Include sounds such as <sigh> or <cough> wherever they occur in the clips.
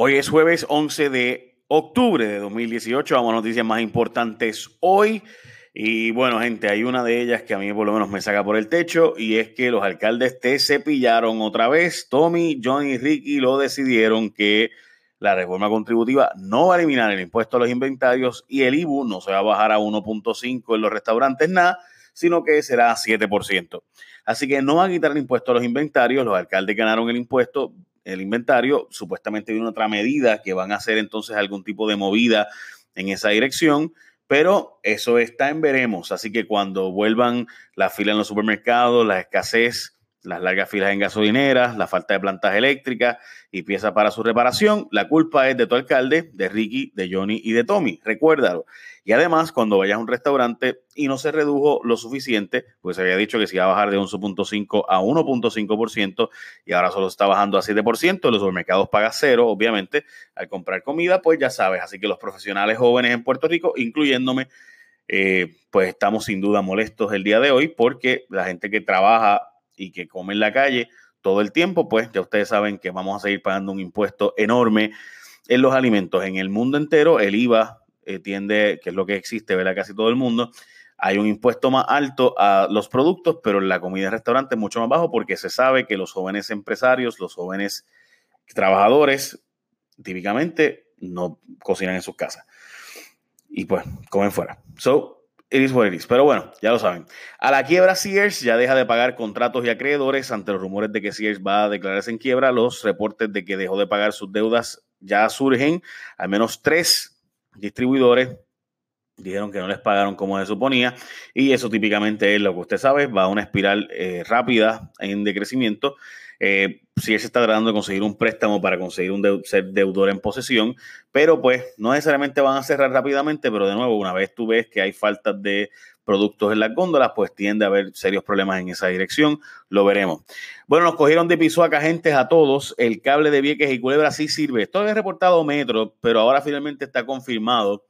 Hoy es jueves 11 de octubre de 2018. Vamos a noticias más importantes hoy. Y bueno, gente, hay una de ellas que a mí por lo menos me saca por el techo y es que los alcaldes te cepillaron otra vez. Tommy, Johnny y Ricky lo decidieron que la reforma contributiva no va a eliminar el impuesto a los inventarios y el IBU no se va a bajar a 1.5 en los restaurantes nada, sino que será 7%. Así que no va a quitar el impuesto a los inventarios. Los alcaldes ganaron el impuesto el inventario. Supuestamente viene otra medida que van a hacer entonces algún tipo de movida en esa dirección, pero eso está en veremos. Así que cuando vuelvan la fila en los supermercados, la escasez las largas filas en gasolineras, la falta de plantas eléctricas y piezas para su reparación. La culpa es de tu alcalde, de Ricky, de Johnny y de Tommy. Recuérdalo. Y además, cuando vayas a un restaurante y no se redujo lo suficiente, pues se había dicho que se iba a bajar de 11.5 a 1.5% y ahora solo está bajando a 7%. Los supermercados pagan cero, obviamente, al comprar comida, pues ya sabes. Así que los profesionales jóvenes en Puerto Rico, incluyéndome, eh, pues estamos sin duda molestos el día de hoy porque la gente que trabaja y que come en la calle todo el tiempo, pues ya ustedes saben que vamos a seguir pagando un impuesto enorme en los alimentos. En el mundo entero, el IVA eh, tiende, que es lo que existe, ¿verdad? Casi todo el mundo. Hay un impuesto más alto a los productos, pero en la comida de restaurante es mucho más bajo porque se sabe que los jóvenes empresarios, los jóvenes trabajadores, típicamente no cocinan en sus casas. Y pues comen fuera. So, What. Pero bueno, ya lo saben. A la quiebra Sears ya deja de pagar contratos y acreedores ante los rumores de que Sears va a declararse en quiebra. Los reportes de que dejó de pagar sus deudas ya surgen. Al menos tres distribuidores dijeron que no les pagaron como se suponía y eso típicamente es lo que usted sabe, va a una espiral eh, rápida en decrecimiento eh, si él se está tratando de conseguir un préstamo para conseguir un ser deudor en posesión, pero pues no necesariamente van a cerrar rápidamente, pero de nuevo, una vez tú ves que hay falta de productos en las góndolas, pues tiende a haber serios problemas en esa dirección, lo veremos. Bueno, nos cogieron de piso a agentes a todos, el cable de Vieques y Culebra sí sirve. Esto había reportado Metro, pero ahora finalmente está confirmado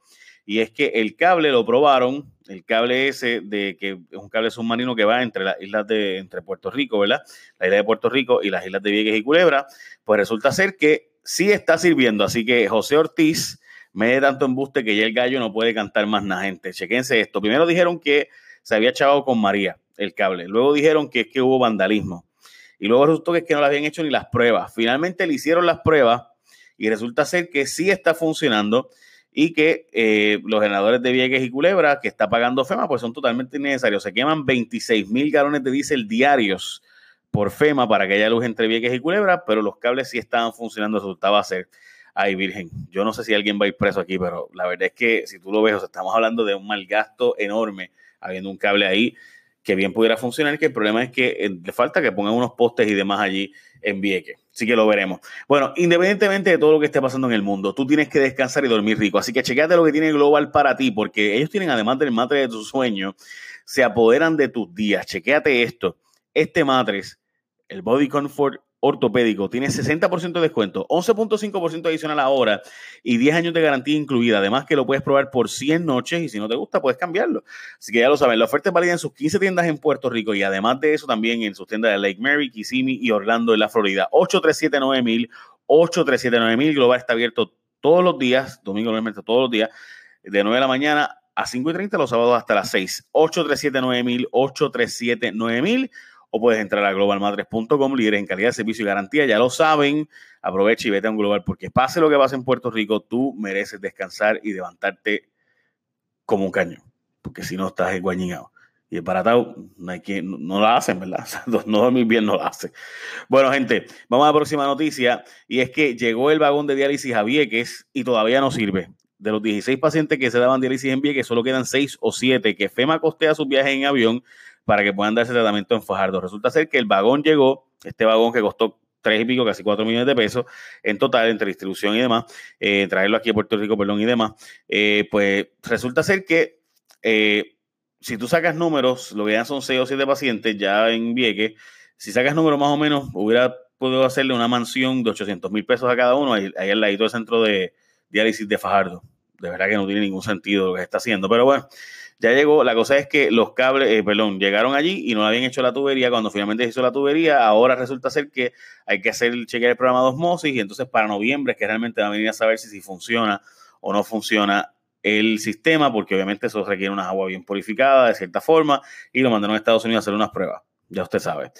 y es que el cable lo probaron, el cable ese de que es un cable submarino que va entre las islas de entre Puerto Rico, ¿verdad? La isla de Puerto Rico y las islas de Vieques y Culebra, pues resulta ser que sí está sirviendo, así que José Ortiz me da tanto embuste que ya el gallo no puede cantar más nada, gente. Chequense esto. Primero dijeron que se había echado con María el cable, luego dijeron que es que hubo vandalismo y luego resultó que es que no le habían hecho ni las pruebas. Finalmente le hicieron las pruebas y resulta ser que sí está funcionando y que eh, los generadores de Vieques y Culebra que está pagando FEMA pues son totalmente innecesarios. Se queman 26 mil galones de diésel diarios por FEMA para que haya luz entre Vieques y Culebra, pero los cables sí estaban funcionando, eso estaba a ser. Ay, Virgen, yo no sé si alguien va a ir preso aquí, pero la verdad es que si tú lo ves, estamos hablando de un mal gasto enorme habiendo un cable ahí que bien pudiera funcionar, que el problema es que eh, le falta que pongan unos postes y demás allí en Vieques. Así que lo veremos. Bueno, independientemente de todo lo que esté pasando en el mundo, tú tienes que descansar y dormir rico. Así que chequeate lo que tiene Global para ti, porque ellos tienen, además del matre de tu sueño, se apoderan de tus días. Chequéate esto. Este matres, el Body Comfort ortopédico tiene 60% de descuento, 11.5% adicional ahora y 10 años de garantía incluida. Además que lo puedes probar por 100 noches y si no te gusta puedes cambiarlo. Así que ya lo saben, la oferta es válida en sus 15 tiendas en Puerto Rico y además de eso también en sus tiendas de Lake Mary, Kissimmee y Orlando en la Florida. 8379000, 8379000. Global está abierto todos los días, domingo normalmente todos los días, de 9 de la mañana a 5 y 30, los sábados hasta las 6. 8379000, 8379000 o puedes entrar a globalmadres.com, líder en calidad, servicio y garantía. Ya lo saben, aprovecha y vete a un global porque pase lo que pase en Puerto Rico, tú mereces descansar y levantarte como un caño, porque si no estás enguañingado. Y el paratao no, hay que, no, lo hacen, ¿verdad? <laughs> no dormir bien no lo hacen. Bueno, gente, vamos a la próxima noticia. Y es que llegó el vagón de diálisis a Vieques y todavía no sirve. De los 16 pacientes que se daban diálisis en Vieques, solo quedan 6 o 7 que FEMA costea sus viajes en avión para que puedan darse tratamiento en Fajardo. Resulta ser que el vagón llegó, este vagón que costó tres y pico, casi cuatro millones de pesos en total entre distribución y demás, eh, traerlo aquí a Puerto Rico, perdón, y demás, eh, pues resulta ser que eh, si tú sacas números, lo que ya son seis o siete pacientes ya en Vieques, si sacas números más o menos, hubiera podido hacerle una mansión de 800 mil pesos a cada uno, ahí, ahí al ladito del centro de diálisis de Fajardo. De verdad que no tiene ningún sentido lo que está haciendo, pero bueno, Ya llegó, la cosa es que los cables, eh, perdón, llegaron allí y no habían hecho la tubería. Cuando finalmente se hizo la tubería, ahora resulta ser que hay que hacer chequear el programa de osmosis y entonces para noviembre es que realmente va a venir a saber si, si funciona o no funciona el sistema, porque obviamente eso requiere una agua bien purificada de cierta forma y lo mandaron a Estados Unidos a hacer unas pruebas. Ya usted sabe.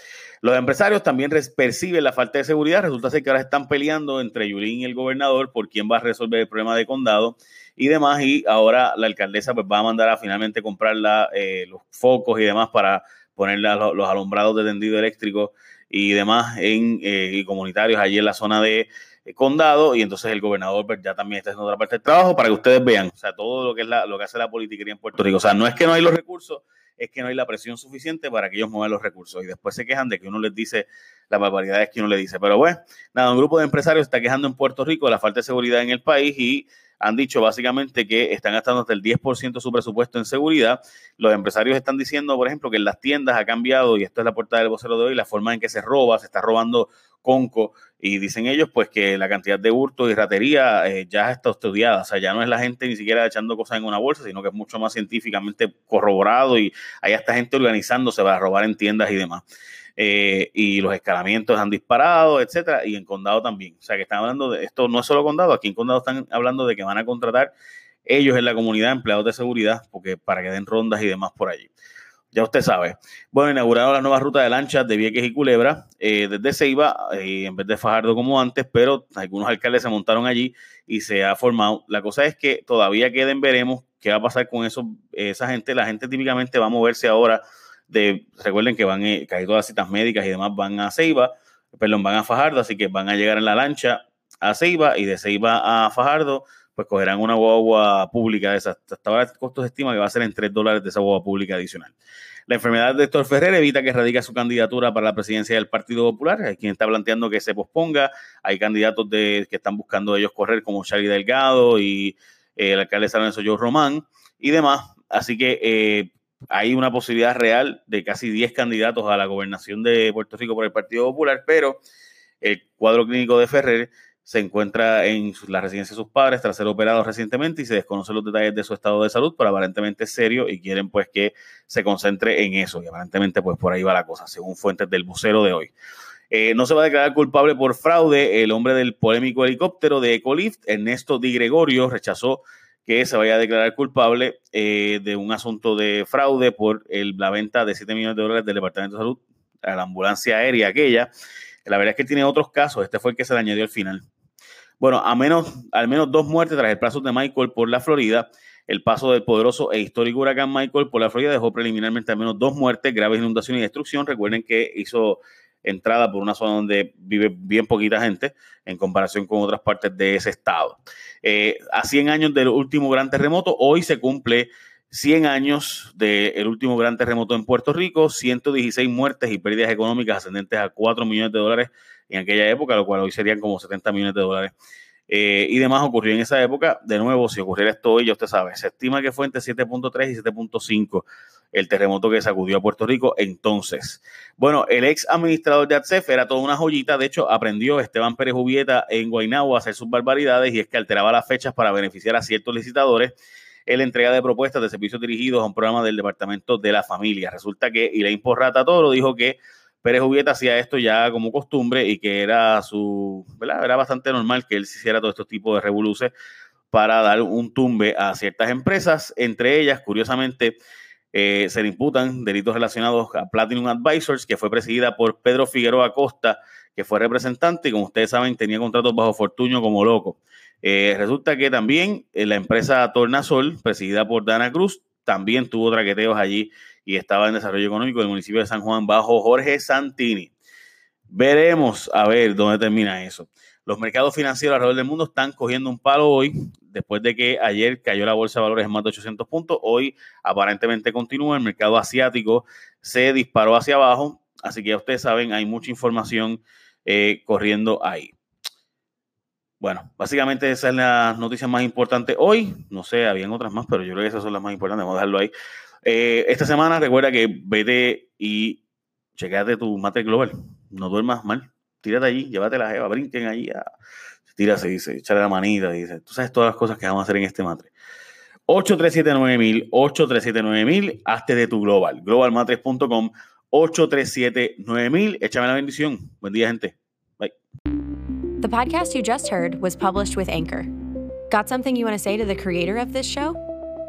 Los empresarios también perciben la falta de seguridad. Resulta ser que ahora están peleando entre Yulín y el gobernador por quién va a resolver el problema de condado y demás. Y ahora la alcaldesa pues, va a mandar a finalmente comprar eh, los focos y demás para poner los, alumbrados de tendido eléctrico y demás en eh, y comunitarios allí en la zona de eh, condado y entonces el gobernador pues, ya también está haciendo otra parte del trabajo para que ustedes vean, o sea, todo lo que es lo que hace la política en Puerto Rico. O sea, no es que no hay los recursos, es que no hay la presión suficiente para que ellos muevan los recursos y después se quejan de que uno les dice las barbaridades que uno le dice. Pero bueno, nada, un grupo de empresarios está quejando en Puerto Rico de la falta de seguridad en el país y han dicho básicamente que están gastando hasta el 10% de su presupuesto en seguridad. Los empresarios están diciendo, por ejemplo, que en las tiendas ha cambiado, y esto es la portada del vocero de hoy, la forma en que se roba, se está robando conco, y dicen ellos pues que la cantidad de hurto y ratería eh, ya está estudiada, o sea, ya no es la gente ni siquiera echando cosas en una bolsa, sino que es mucho más científicamente corroborado y hay hasta gente organizándose para robar en tiendas y demás. Eh, y los escalamientos han disparado, etcétera, y en condado también. O sea, que están hablando de esto, no es solo condado, aquí en condado están hablando de que van a contratar ellos en la comunidad empleados de seguridad, porque para que den rondas y demás por allí. Ya usted sabe. Bueno, inauguraron la nueva ruta de lanchas de Vieques y Culebra eh, desde Ceiba, eh, en vez de Fajardo como antes, pero algunos alcaldes se montaron allí y se ha formado. La cosa es que todavía queden, veremos qué va a pasar con eso, esa gente. La gente típicamente va a moverse ahora recuerden que van, eh, todas las citas médicas y demás van a Ceiba, perdón, van a Fajardo, así que van a llegar en la lancha a Ceiba y de Ceiba a Fajardo, pues cogerán una guagua pública de esas. Hasta ahora el costo se estima que va a ser en 3 dólares de esa guagua pública adicional. La enfermedad de Héctor Ferrer evita que radique su candidatura para la presidencia del Partido Popular. Hay quien está planteando que se posponga. Hay candidatos de, que están buscando ellos correr, como Charlie Delgado y eh, el alcalde de San Lorenzo, Román y demás. Así que eh, hay una posibilidad real de casi 10 candidatos a la gobernación de Puerto Rico por el Partido Popular, pero el cuadro clínico de Ferrer se encuentra en la residencia de sus padres tras ser operado recientemente y se desconocen los detalles de su estado de salud, pero aparentemente es serio y quieren pues que se concentre en eso y aparentemente pues por ahí va la cosa, según fuentes del vocero de hoy. Eh, no se va a declarar culpable por fraude el hombre del polémico helicóptero de Ecolift, Ernesto Di Gregorio, rechazó que se vaya a declarar culpable eh, de un asunto de fraude por la venta de 7 millones de dólares del Departamento de Salud a la ambulancia aérea aquella. La verdad es que tiene otros casos, este fue el que se le añadió al final. Bueno, a menos, al menos dos muertes tras el paso de Michael por la Florida. El paso del poderoso e histórico huracán Michael por la Florida dejó preliminarmente al menos dos muertes, graves inundaciones y destrucción. Recuerden que hizo entrada por una zona donde vive bien poquita gente en comparación con otras partes de ese estado. Eh, a 100 años del último gran terremoto, hoy se cumple 100 años del último gran terremoto en Puerto Rico, 116 muertes y pérdidas económicas ascendentes a 4 millones de dólares en aquella época, lo cual hoy serían como 70 millones de dólares. Eh, y demás ocurrió en esa época. De nuevo, si ocurriera esto hoy, ya usted sabe, se estima que fue entre 7.3 y 7.5 el terremoto que sacudió a Puerto Rico entonces. Bueno, el ex administrador de ATSEF era toda una joyita, de hecho aprendió Esteban Pérez Jubieta en Guaynabo a hacer sus barbaridades y es que alteraba las fechas para beneficiar a ciertos licitadores en la entrega de propuestas de servicios dirigidos a un programa del Departamento de la Familia. Resulta que Elaine Porrata Toro dijo que Pérez Jubieta hacía esto ya como costumbre y que era su, ¿verdad? Era bastante normal que él hiciera todo este tipo de revoluciones para dar un tumbe a ciertas empresas, entre ellas, curiosamente, eh, se le imputan delitos relacionados a Platinum Advisors, que fue presidida por Pedro Figueroa Costa, que fue representante y como ustedes saben tenía contratos bajo Fortuño como loco. Eh, resulta que también eh, la empresa Tornasol, presidida por Dana Cruz, también tuvo traqueteos allí y estaba en desarrollo económico del municipio de San Juan bajo Jorge Santini. Veremos a ver dónde termina eso. Los mercados financieros alrededor del mundo están cogiendo un palo hoy después de que ayer cayó la bolsa de valores en más de 800 puntos, hoy aparentemente continúa, el mercado asiático se disparó hacia abajo, así que ya ustedes saben, hay mucha información eh, corriendo ahí. Bueno, básicamente esas son las noticias más importantes hoy. No sé, habían otras más, pero yo creo que esas son las más importantes. Vamos a dejarlo ahí. Eh, esta semana recuerda que vete y chequeate tu mate global. No duermas mal. Tírate allí, llévate la jeva, brinquen allí a, tira, se dice, echarle la manita, dice, tú sabes todas las cosas que vamos a hacer en este matre. 837-9000, 837-9000, hazte de tu global, globalmatres.com, 837-9000. Échame la bendición. Buen día, gente. Bye. The podcast you just heard was published with Anchor. Got something you want to say to the creator of this show?